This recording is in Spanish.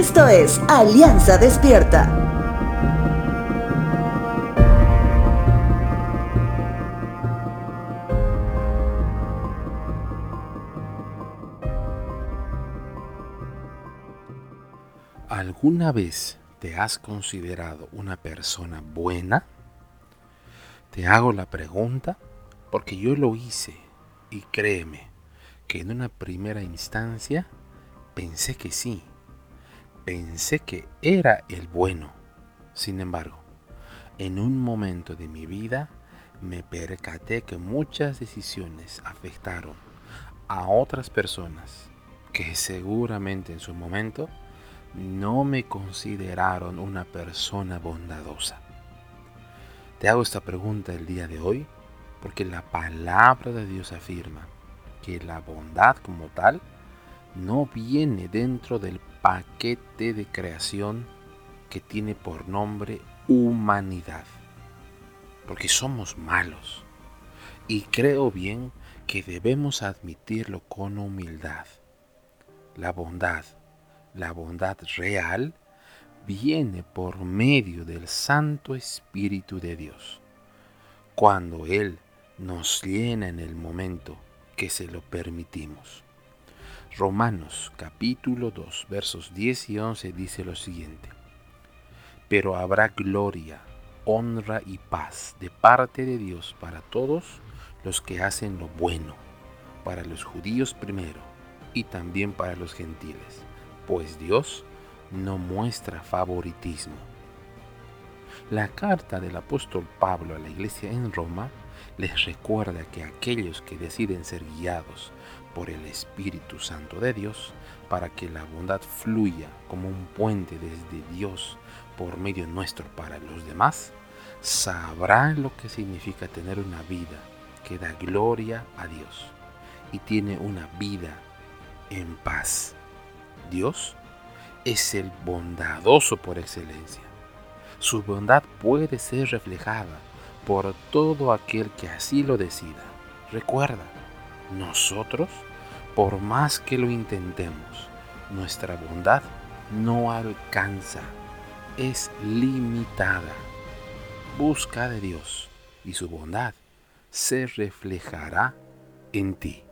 Esto es Alianza Despierta. ¿Alguna vez te has considerado una persona buena? Te hago la pregunta porque yo lo hice y créeme que en una primera instancia pensé que sí, pensé que era el bueno. Sin embargo, en un momento de mi vida me percaté que muchas decisiones afectaron a otras personas que seguramente en su momento no me consideraron una persona bondadosa. Te hago esta pregunta el día de hoy porque la palabra de Dios afirma que la bondad como tal no viene dentro del paquete de creación que tiene por nombre humanidad. Porque somos malos. Y creo bien que debemos admitirlo con humildad. La bondad, la bondad real, viene por medio del Santo Espíritu de Dios. Cuando Él nos llena en el momento que se lo permitimos. Romanos capítulo 2 versos 10 y 11 dice lo siguiente. Pero habrá gloria, honra y paz de parte de Dios para todos los que hacen lo bueno, para los judíos primero y también para los gentiles, pues Dios no muestra favoritismo. La carta del apóstol Pablo a la iglesia en Roma les recuerda que aquellos que deciden ser guiados por el Espíritu Santo de Dios, para que la bondad fluya como un puente desde Dios por medio nuestro para los demás, sabrán lo que significa tener una vida que da gloria a Dios y tiene una vida en paz. Dios es el bondadoso por excelencia. Su bondad puede ser reflejada por todo aquel que así lo decida. Recuerda, nosotros, por más que lo intentemos, nuestra bondad no alcanza, es limitada. Busca de Dios y su bondad se reflejará en ti.